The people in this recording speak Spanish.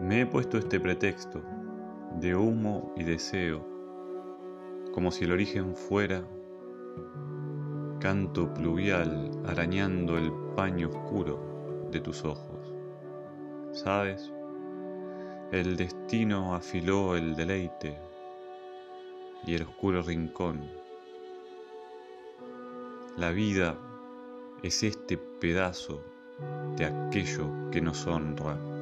Me he puesto este pretexto de humo y deseo, como si el origen fuera canto pluvial arañando el paño oscuro de tus ojos. ¿Sabes? El destino afiló el deleite y el oscuro rincón. La vida es este pedazo de aquello que nos honra.